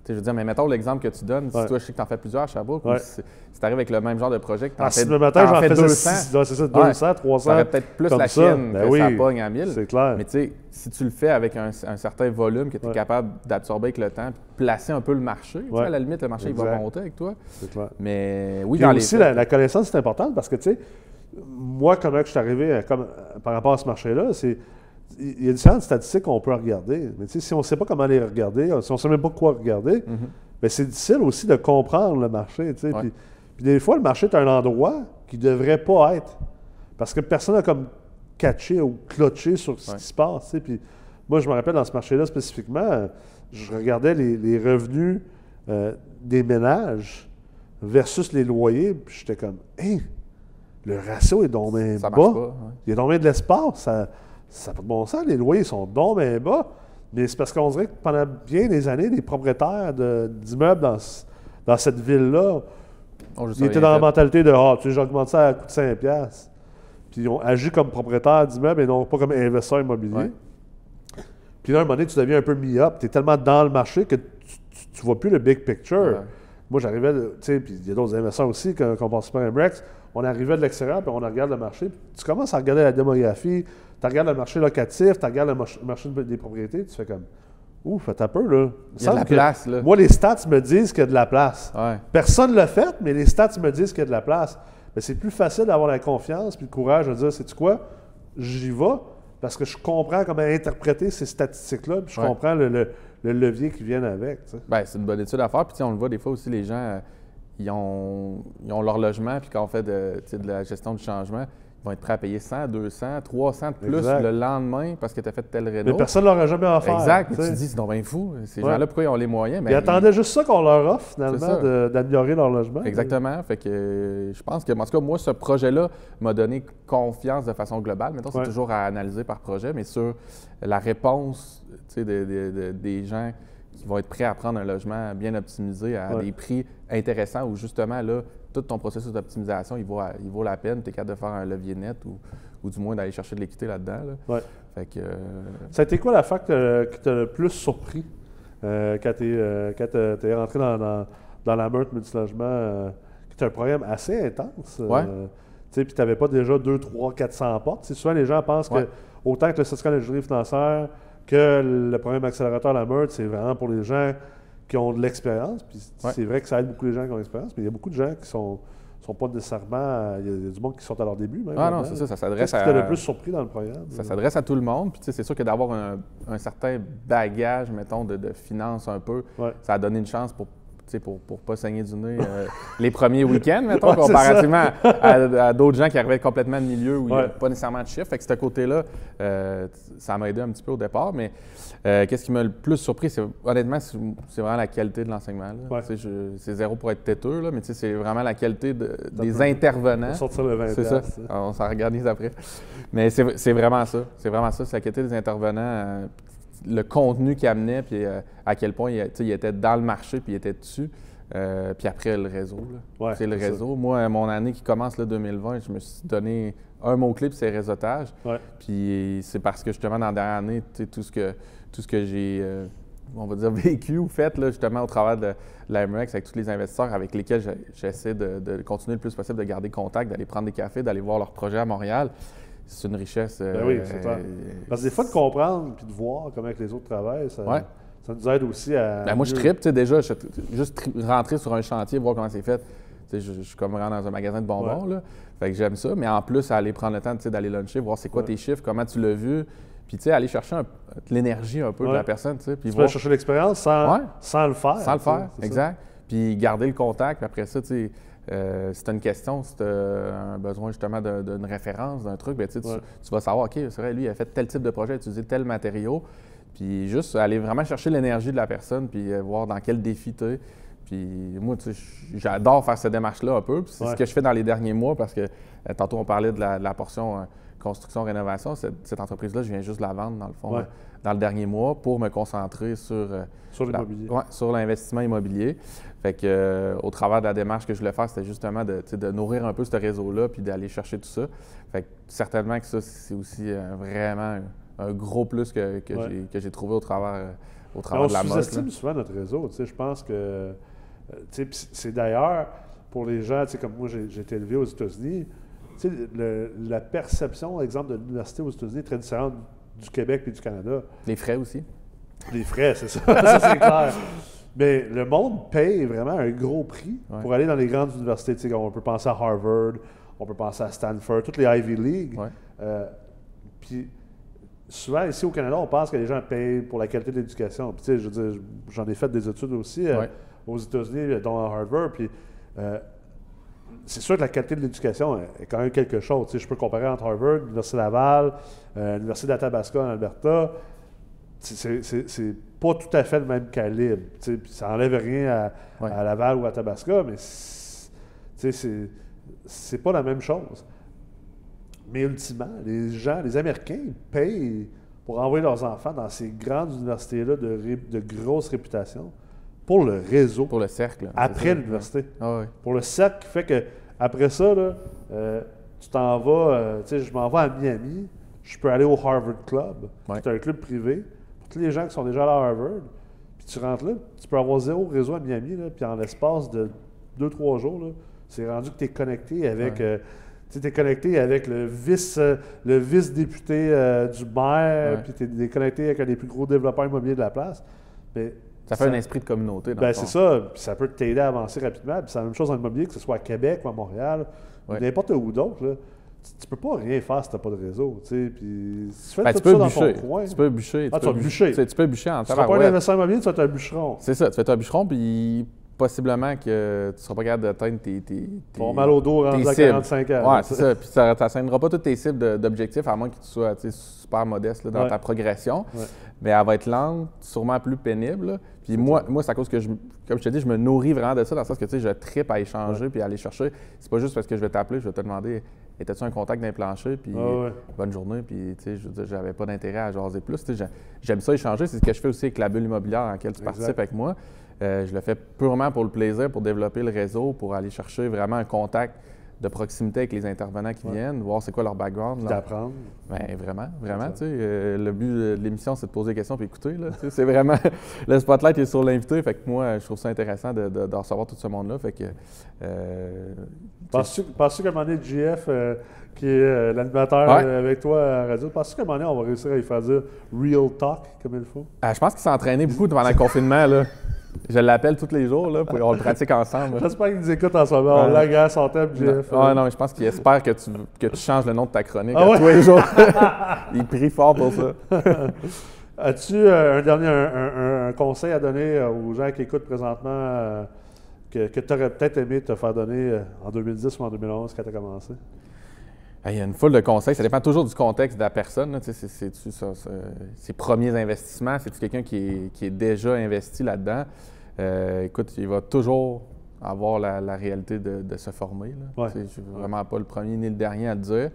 Je veux dire, mais mettons l'exemple que tu donnes, Ouais. si toi, je sais que tu en fais plusieurs à Sherbrooke, Ouais. ou si, si tu arrives avec le même genre de projet, que tu en Ah, fais, si le matin, j'en fais faisais 200, 6, ouais, c'est ça, Ouais. 200, 300. ça aurait peut-être plus la ça. chienne Ben que ça oui, pogne à 1000. C'est clair. Mais tu sais, si tu le fais avec un, un certain volume que tu es capable d'absorber avec le temps, puis placer un peu le marché, tu sais, à la limite, le marché il va monter avec toi. C'est clair. Mais oui, Puis dans les aussi, la, la connaissance, c'est important parce que, tu sais, moi, comment je suis arrivé à- comme, euh, par rapport à ce marché-là, c'est. Il y a différentes statistiques qu'on peut regarder. Mais si on ne sait pas comment les regarder, si on ne sait même pas quoi regarder, ben, c'est difficile aussi de comprendre le marché. Ouais. Puis, des fois, le marché est un endroit qui ne devrait pas être. Parce que personne n'a comme catché ou cloché sur ce Ouais. qui se passe. Puis moi, je me rappelle dans ce marché-là spécifiquement, je regardais les, les revenus euh, des ménages versus les loyers, puis j'étais comme, Hein, le ratio est donc ça bas. pas. ouais. Il y a donc bien de l'espace. Ça n'a pas de bon sens. Les loyers sont donc bien bas. Mais c'est parce qu'on dirait que pendant bien des années, les propriétaires de- d'immeubles dans, ce- dans cette ville-là, ils étaient dans la fait. mentalité de Ah, tu sais, j'augmente ça à coût de 5$. piastres. Puis ils ont agi comme propriétaires d'immeubles et non pas comme investisseurs immobiliers. Ouais. Puis là, à un moment donné, tu deviens un peu mi-up. Tu es tellement dans le marché que tu ne vois plus le big picture. Ouais. Moi, j'arrivais, tu sais, puis il y a d'autres investisseurs aussi qu'on qu passe par MREX. On arrivait de l'extérieur, puis on regarde le marché. puis tu commences à regarder la démographie, tu regardes le marché locatif, tu regardes le marché, des propriétés, tu fais comme Ouf, t'as peu, là. Il y a de la place, là. Moi, les stats me disent qu'il y a de la place. Ouais. Personne ne l'a fait, mais les stats me disent qu'il y a de la place. Mais c'est plus facile d'avoir la confiance puis le courage de dire, c'est-tu quoi? J'y vais parce que je comprends comment interpréter ces statistiques-là, puis je Ouais. comprends le, le- le levier qui vient avec. Ben, c'est une bonne étude à faire. Puis, on le voit des fois aussi, les gens, euh, ils, ont, ils ont leur logement, puis quand on fait de, la gestion du changement, ils vont être prêts à payer 100, 200, 300 de plus Exact. le lendemain parce que tu as fait tel Mais réno. personne ne l'aurait jamais offert. Exact. tu te dis, c'est donc bien fou. Ces Ouais. gens-là, pourquoi ils ont les moyens? Ils Ben, attendaient juste ça qu'on leur offre, finalement, d'améliorer leur logement. Exactement. Fait que je pense que, en tout cas, moi, ce projet-là m'a donné confiance de façon globale. Maintenant, c'est Ouais. toujours à analyser par projet, mais sur la réponse des gens qui vont être prêts à prendre un logement bien optimisé à Ouais. des prix intéressants où justement, là, tout ton processus d'optimisation, il vaut, il vaut la peine. Tu es capable de faire un levier net ou, ou du moins d'aller chercher de l'équité là-dedans. là. Ouais. Fait que, euh, Ça a été quoi la fac que- qui t'a le plus surpris euh, quand tu es, rentré dans, dans- dans la meurtre multilogement, euh, qui était un programme assez intense? euh, Ouais. puis tu n'avais pas déjà 2, 3, 400 portes? Tu sais, souvent, les gens pensent Ouais. que autant que le certificat d'ingénierie financière que le programme accélérateur La Meurtre, c'est vraiment pour les gens qui ont de l'expérience. Puis Ouais. c'est vrai que ça aide beaucoup les gens qui ont de l'expérience, mais il y a beaucoup de gens qui sont sont pas nécessairement. Il y a- il y a du monde qui sont à leur début. Même, Ah non, c'est ça, ça s'adresse Qu'est-ce qui à- le plus surpris dans le programme? Ça s'adresse à tout le monde. Puis, tu sais, c'est sûr que d'avoir un, un certain bagage, mettons, de, de finances un peu, Ouais. ça a donné une chance pour pour ne pas saigner du nez euh, [laughs] les premiers week-ends, mettons, Ouais, comparativement à, à d'autres gens qui arrivaient complètement de milieu où il n'y a pas nécessairement de chiffres. Fait que ce côté-là, euh, ça m'a aidé un petit peu au départ. Mais euh, qu'est-ce qui m'a le plus surpris, c'est honnêtement, c'est vraiment la qualité de l'enseignement. Ouais. C'est zéro pour être têteux, là, mais c'est vraiment la qualité de- des intervenants. Sortir le 20 C'est ça. On s'en organise après. Mais c'est vraiment ça. C'est vraiment ça. C'est la qualité des intervenants, le contenu qu'ils amenaient, puis euh, à quel point il, il était dans le marché, puis il était dessus. Euh, puis après, le réseau. Ouais, c'est le ça. réseau. Moi, mon année qui commence, là, 2020, je me suis donné un mot-clé, puis c'est réseautage. Ouais. Puis c'est parce que justement, dans la dernière année, tout ce que, tout ce que j'ai, euh, on va dire, [laughs] vécu ou fait, là, justement, au travers de la MREX, avec tous les investisseurs avec lesquels j'essaie de, de continuer le plus possible de garder contact, d'aller prendre des cafés, d'aller voir leurs projets à Montréal, c'est une richesse. Ben oui, euh, c'est clair. Parce que des fois, de comprendre puis de voir comment que les autres travaillent, ça, Ouais. ça nous aide aussi à. Ben, moi, je tripe, tu sais, déjà, je- juste rentrer sur un chantier, voir comment c'est fait. Je, je suis comme vraiment dans un magasin de bonbons, là. Fait que j'aime ça. Mais en plus, aller prendre le temps d'aller luncher, voir c'est quoi Ouais. tes chiffres, comment tu l'as vu. Puis, tu sais, aller chercher l'énergie un peu de la personne, tu sais. Tu voir chercher l'expérience sans, sans le faire. sans le faire, ça. exact. Puis garder le contact. Puis après ça, tu sais, euh, si tu as une question, si tu as un besoin justement d'une référence, d'un truc, ben, tu sais, tu- Ouais. tu vas savoir, OK, c'est vrai, lui, il a fait tel type de projet, a utilisé tel matériau. Puis juste aller vraiment chercher l'énergie de la personne, puis euh, voir dans quel défi tu es. Puis moi, tu sais, j'adore faire cette démarche-là un peu. Puis c'est Ouais. ce que je fais dans les derniers mois parce que euh, tantôt, on parlait de la, de la portion euh, construction-rénovation. Cette, cette entreprise-là, je viens juste de la vendre, dans le fond, Ouais. euh, dans le dernier mois pour me concentrer sur, la- l'immobilier. ouais, sur l'investissement immobilier. Fait que, au travers de la démarche que je voulais faire, c'était justement de, nourrir un peu ce réseau-là puis d'aller chercher tout ça. Fait que certainement que ça, c'est aussi vraiment un, gros plus que, que j'ai- que j'ai trouvé au travers, au travers on de la mode. sous-estime souvent notre réseau. tu sais, Je pense que. Euh, c'est d'ailleurs, pour les gens, comme moi, j'ai été élevé aux États-Unis, le- la perception, exemple, de l'université aux États-Unis est très différente du Québec et du Canada. Les frais aussi. Les frais, c'est ça. [laughs] ça, c'est clair. Mais le monde paye vraiment un gros prix Ouais. pour aller dans les grandes universités. On peut penser à Harvard, on peut penser à Stanford, toutes les Ivy League. Ouais. Euh, puis souvent, ici au Canada, on pense que les gens payent pour la qualité de l'éducation. Puis, tu sais, je veux dire, j'en ai fait des études aussi euh, Ouais. Aux États-Unis, dont à Harvard. Puis, euh, c'est sûr que la qualité de l'éducation est- quand même quelque chose. Tu sais, je peux comparer entre Harvard, l'Université Laval, euh, l'Université d'Athabasca en Alberta. C'est- pas tout à fait le même calibre. tu sais, puis ça n'enlève rien à, Ouais. à Laval ou à Tabasca, mais c'est- tu pas la même chose. Mais ultimement, les gens, les Américains, ils payent pour envoyer leurs enfants dans ces grandes universités-là de, de grosse réputation pour le réseau Pour le cercle. c'est après l'université. Ah oui. Pour le cercle qui fait que après ça, là, euh, tu t'en vas, euh, tu sais, je m'en vais à Miami, je peux aller au Harvard Club, Ouais. c'est un club privé. Pour tous les gens qui sont déjà à Harvard, puis tu rentres là, tu peux avoir zéro réseau à Miami, là, puis en l'espace de deux, trois jours, là, c'est rendu que tu es connecté avec Ouais. euh, tu es connecté avec le vice, le vice-député euh, du maire, puis tu es connecté avec un des plus gros développeurs immobiliers de la place. Mais Ça fait un esprit de communauté. Dans ben, c'est ça, puis ça peut t'aider à avancer rapidement. Puis c'est la même chose en immobilier, que ce soit à Québec ou à Montréal, Ouais. ou n'importe où d'autre. Tu, peux pas rien faire si tu n'as pas de réseau. Puis si tu fais Ben, tout tu peux ça dans bûcher. ton coin, Tu peux bûcher. Ah, tu peux bûcher. Tu, sais, tu peux bûcher en tu pas un investisseur immobilier, tu vas être un bûcheron. C'est ça, tu fais un bûcheron, puis possiblement que tu ne seras pas capable d'atteindre tes, tes, tes, mal au dos rendu à cibles. 45 ans. Ouais, c'est ça. Puis ça n'atteindra pas toutes tes cibles d'objectifs, à moins que tu sois super modeste là, dans Ouais. ta progression. Ouais. Mais elle va être lente, sûrement plus pénible. là. Puis moi, moi c'est à cause que, je, comme je te dis, je me nourris vraiment de ça, dans le sens que tu sais, je tripe à échanger puis à aller chercher. C'est pas juste parce que je vais t'appeler, je vais te demander étais-tu un contact d'un plancher, puis Ah ouais. bonne journée, puis tu sais, je veux dire, j'avais pas d'intérêt à jaser plus. J'aime ça échanger, c'est ce que je fais aussi avec la bulle immobilière dans laquelle tu Exact. participes avec moi. Euh, je le fais purement pour le plaisir, pour développer le réseau, pour aller chercher vraiment un contact de proximité avec les intervenants qui Ouais. viennent, voir c'est quoi leur background. Puis leur- d'apprendre. ben, vraiment, vraiment. Tu sais, euh, le but de l'émission, c'est de poser des questions et écouter. là, tu sais, c'est vraiment. [laughs] le spotlight est sur l'invité. Fait que moi, je trouve ça intéressant de, de- de recevoir tout ce monde-là. Fait que. euh, Penses-tu penses-tu qu'à un moment donné, JF, euh, qui est l'animateur Ouais. avec toi à la radio, penses-tu qu'à un moment donné, on va réussir à lui faire dire real talk comme il faut? ah, je pense qu'il s'est entraîné beaucoup pendant le confinement. Là. Je l'appelle tous les jours, là, puis on le pratique ensemble. J'espère qu'il nous écoute en ce moment. On Ouais. l'agace son thème, Non, JF. ouais, non, mais je pense qu'il espère que tu, que tu changes le nom de ta chronique Ah à ouais? tous les jours. [laughs] Il prie fort pour ça. [laughs] As-tu euh, un dernier un, un- un conseil à donner euh, aux gens qui écoutent présentement euh, que, tu aurais peut-être aimé te faire donner euh, en 2010 ou en 2011 quand tu as commencé? Ah, Il y a une foule de conseils. Ça dépend toujours du contexte de la personne. C'est-tu ses premiers investissements? C'est-tu quelqu'un qui est, qui est déjà investi là-dedans? Euh, écoute, il va toujours avoir la, la réalité de, de se former. là. Ouais. Je suis vraiment pas le premier ni le dernier à le dire.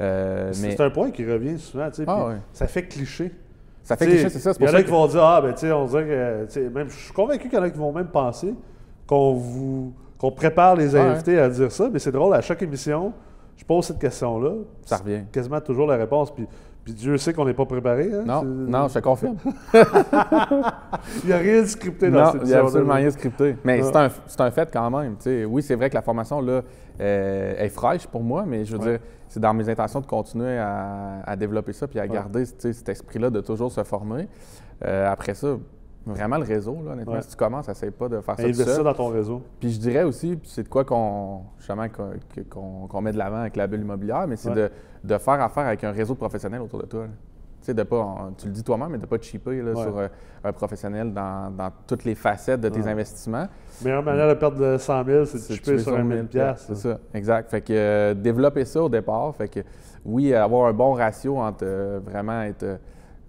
Euh, C'est mais un point qui revient souvent. Ah ouais. Ça fait cliché. ça fait cliché, c'est ça. Il y en a qui vont dire Ah, ben, tu sais, on dirait que. Même, je suis convaincu qu'il y en a qui vont même penser qu'on vous qu'on prépare les Ouais. invités à dire ça, mais c'est drôle, à chaque émission, je pose cette question-là. Ça revient. Quasiment toujours la réponse. Puis, puis Dieu sait qu'on n'est pas préparé. hein, Non, non, je te confirme. [laughs] Il n'y a rien de scripté dans Non, cette il n'y a absolument rien de scripté. Mais Ah. c'est un, un fait quand même. Oui, c'est vrai que la formation là, euh, est fraîche pour moi, mais je veux Ouais. dire, c'est dans mes intentions de continuer à, à développer ça puis à garder cet esprit-là de toujours se former. Euh, après ça, vraiment le réseau, là, honnêtement, Ouais. si tu commences, essaye pas de faire ça tout Investir seul. dans ton réseau. Puis je dirais aussi, c'est de quoi qu'on qu'on- qu'on met de l'avant avec la bulle immobilière, mais c'est Ouais. de, de faire affaire avec un réseau de professionnels autour de toi. là. Tu sais, de pas, on- tu le dis toi-même, mais de pas te cheaper là, Ouais. sur euh, un professionnel dans, dans toutes les facettes de tes Ouais. investissements. Meilleure manière de perdre de 100 000, c'est de tuer sur un 1000 1000 piastres. C'est ça, exact. Fait que euh, développer ça au départ, fait que oui, avoir un bon ratio entre euh, vraiment être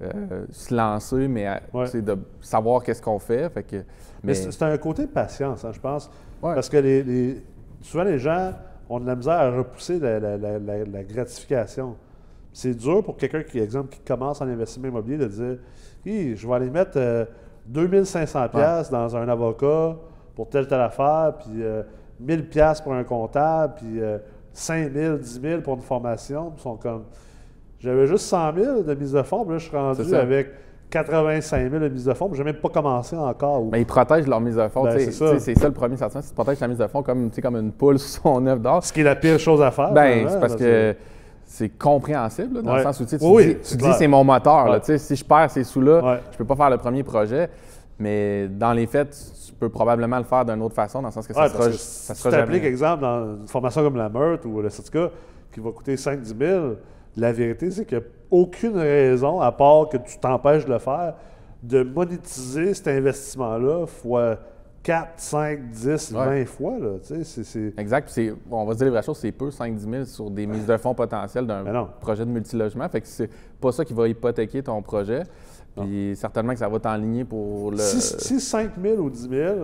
euh, se lancer, mais Ouais. de savoir qu'est-ce qu'on fait. Fait que, Mais mais c'est un côté de patience, hein, je pense. Ouais. Parce que les, les- souvent, les gens ont de la misère à repousser la, la- la- la- la gratification. C'est dur pour quelqu'un qui, exemple, qui commence en investissement immobilier de dire Hi, je vais aller mettre euh, 2500 pièces dans un avocat pour telle telle affaire, puis euh, 1000 pièces pour un comptable, puis euh, 5000, 10 000 pour une formation. Puis ils sont comme J'avais juste 100 000 de mise de fonds, puis là, je suis rendu avec 85 000 de mise de fonds, puis je n'ai même pas commencé encore. mais ils protègent leur mise de fonds. Ben, c'est ça. ça le premier sentiment, c'est qu'ils protègent la mise de fonds comme, comme une poule [laughs] sur son œuf d'or. Ce qui est la pire chose à faire. Ben, c'est parce que c'est compréhensible, là, dans Ouais. le sens où tu, sais, tu Oui, oui, dis, c'est tu dis c'est mon moteur. là, tu sais, si je perds ces sous-là, Ouais. je peux pas faire le premier projet. Mais dans les faits, tu peux probablement le faire d'une autre façon, dans le sens que ça sera, que ça sera jamais. exemple, dans une formation comme la Meurthe ou le certificat qui va coûter 5-10 000, la vérité, c'est qu'il n'y a aucune raison, à part que tu t'empêches de le faire, de monétiser cet investissement-là fois 4, 5, 10, Ouais. 20 fois. Là, tu sais, c'est- c'est- Exact. Puis on va se dire les vraies choses, c'est peu, 5-10 000 sur des mises de fonds potentielles d'un projet de multilogement. Fait que c'est pas ça qui va hypothéquer ton projet. Puis certainement que ça va t'enligner pour le. Si, si 5 000 ou 10 000,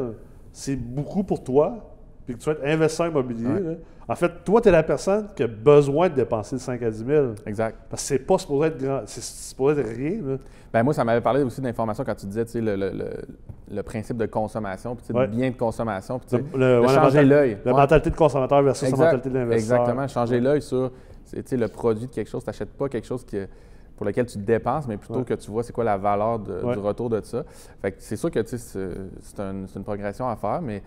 c'est beaucoup pour toi, puis que tu vas être investisseur immobilier, Ouais. là, en fait, toi, tu es la personne qui a besoin de dépenser de 5 à 10 000. Exact. Parce que c'est pas supposé être grand, c'est supposé être rien. Là. Ben moi, ça m'avait parlé aussi d'informations quand tu disais tu sais, le, le- le- le principe de consommation, puis tu sais, Ouais. de bien de consommation. puis tu sais, Le- de ouais, changer l'œil. La Ouais. mentalité de consommateur versus la mentalité d'investisseur. Exactement. Changer l'œil sur le produit de quelque chose. Tu n'achètes pas quelque chose qui- pour lequel tu te dépenses, mais plutôt Ouais. que tu vois c'est quoi la valeur de- Ouais. du retour de ça. Fait que c'est sûr que c'est, c'est un- c'est une progression à faire, mais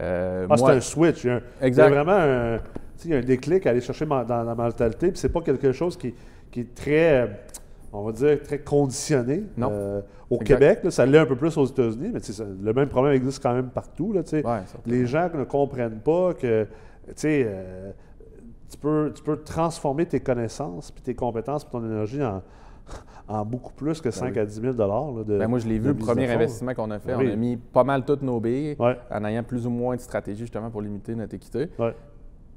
euh, Ah, moi, c'est un switch. Il y a, un- il y a Exact. vraiment un, il y a un déclic à aller chercher dans la mentalité, puis c'est pas quelque chose qui, est très, on va dire, très conditionné. Euh, au Québec, ça l'est un peu plus aux États-Unis, mais le même problème existe quand même partout. Là, les gens ne comprennent pas que euh, tu, peux, tu peux transformer tes connaissances, puis tes compétences, puis ton énergie en, beaucoup plus que 5 ben à 10 000 de, ben Moi, je l'ai vu, le premier investissement qu'on a fait, ben on a mis pas mal toutes nos billes en ayant plus ou moins de stratégie justement pour limiter notre équité.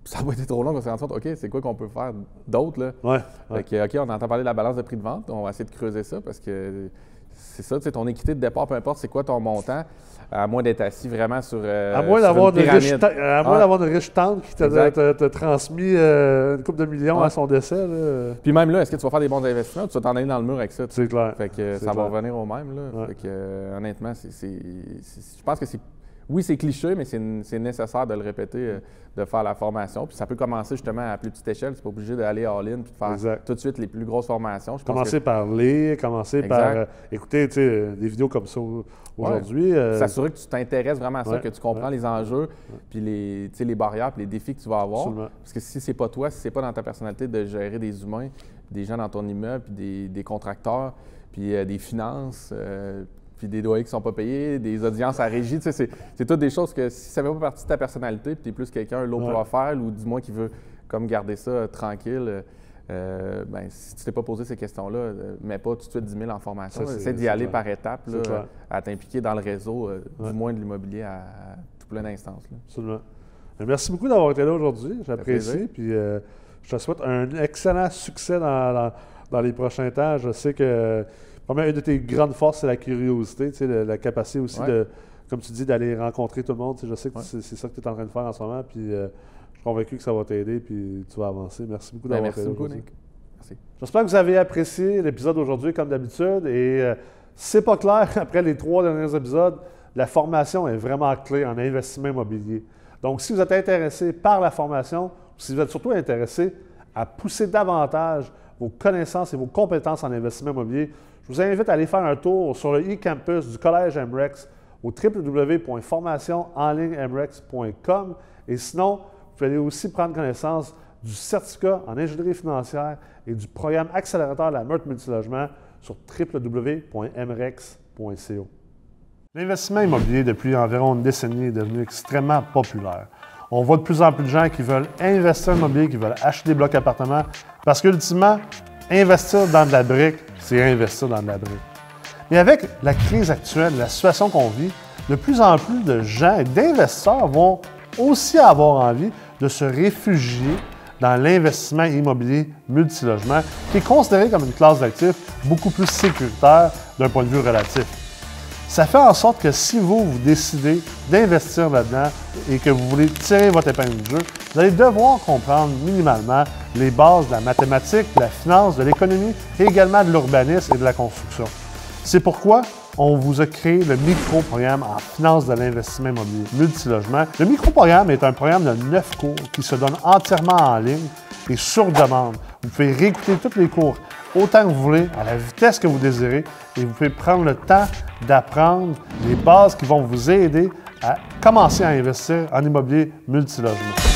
Ça pas été trop long qu'on s'est rendu compte, OK, c'est quoi qu'on peut faire d'autre, là? Ouais, OK, on entend parler de la balance de prix de vente, on va essayer de creuser ça parce que c'est ça, tu sais, ton équité de départ, peu importe c'est quoi ton montant, à moins d'être assis vraiment sur. Euh, à moins d'avoir de, riches à moins d'avoir de riches tantes qui t'a transmis euh, une couple de millions à son décès. Là. Puis même là, est-ce que tu vas faire des bons investissements ou tu vas t'en aller dans le mur avec ça? C'est clair. Fait que ça va revenir au même. Là. Fait que, euh, honnêtement, c'est, je pense que c'est oui, c'est cliché, mais c'est nécessaire de le répéter, euh, de faire la formation. Puis ça peut commencer justement à plus petite échelle. C'est pas obligé d'aller all-in puis de faire tout de suite les plus grosses formations. commencer par lire, commencer par euh, écouter des vidéos comme ça aujourd'hui. Euh, S'assurer que tu t'intéresses vraiment à ça, que tu comprends les enjeux, puis les, les barrières, puis les défis que tu vas avoir. Parce que si c'est pas toi, si c'est pas dans ta personnalité de gérer des humains, des gens dans ton immeuble, puis des, des contracteurs, puis des finances, puis des doyers qui sont pas payés, des audiences à régie. Tu sais, c'est toutes des choses que si ça ne fait pas partie de ta personnalité, puis tu es plus quelqu'un low ouais. profile ou du moins qui veut comme garder ça euh, tranquille, euh, euh, ben, si tu t'es pas posé ces questions-là, euh, mets pas tout de suite 10 000 en formation. Essaie d'y aller par étapes, là, à t'impliquer dans le réseau, du moins de l'immobilier à, tout plein d'instances. Absolument. Merci beaucoup d'avoir été là aujourd'hui. J'apprécie. Puis je te souhaite un excellent succès dans, dans les prochains temps. Je sais que une de tes grandes forces, c'est la curiosité, sais, la, capacité aussi de, comme tu dis, d'aller rencontrer tout le monde. je sais que c'est ça que tu es en train de faire en ce moment, puis euh, je suis convaincu que ça va t'aider, puis tu vas avancer. Merci beaucoup ben, d'avoir été. Merci beaucoup, Nick. Merci. J'espère que vous avez apprécié l'épisode d'aujourd'hui, comme d'habitude, et euh, c'est pas clair, [laughs] après les trois derniers épisodes, la formation est vraiment clé en investissement immobilier. Donc, si vous êtes intéressé par la formation, si vous êtes surtout intéressé à pousser davantage vos connaissances et vos compétences en investissement immobilier, je vous invite à aller faire un tour sur le e-campus du Collège MREX au www.formationenlignemrex.com. Et sinon, vous pouvez aussi prendre connaissance du certificat en ingénierie financière et du programme accélérateur de la Meurtre Multilogement sur www.mrex.co. L'investissement immobilier depuis environ une décennie est devenu extrêmement populaire. On voit de plus en plus de gens qui veulent investir en immobilier, qui veulent acheter des blocs appartements, parce qu'ultimement, investir dans de la brique, c'est investir dans de la brique. Mais avec la crise actuelle, la situation qu'on vit, de plus en plus de gens et d'investisseurs vont aussi avoir envie de se réfugier dans l'investissement immobilier multilogement, qui est considéré comme une classe d'actifs beaucoup plus sécuritaire d'un point de vue relatif. Ça fait en sorte que si vous, vous décidez d'investir là-dedans et que vous voulez tirer votre épingle du jeu, vous allez devoir comprendre minimalement les bases de la mathématique, de la finance, de l'économie et également de l'urbanisme et de la construction. C'est pourquoi on vous a créé le micro-programme en finance de l'investissement immobilier multilogement. Le micro-programme est un programme de neuf cours qui se donne entièrement en ligne et sur demande. Vous pouvez réécouter tous les cours autant que vous voulez, à la vitesse que vous désirez, et vous pouvez prendre le temps d'apprendre les bases qui vont vous aider à commencer à investir en immobilier multilogement.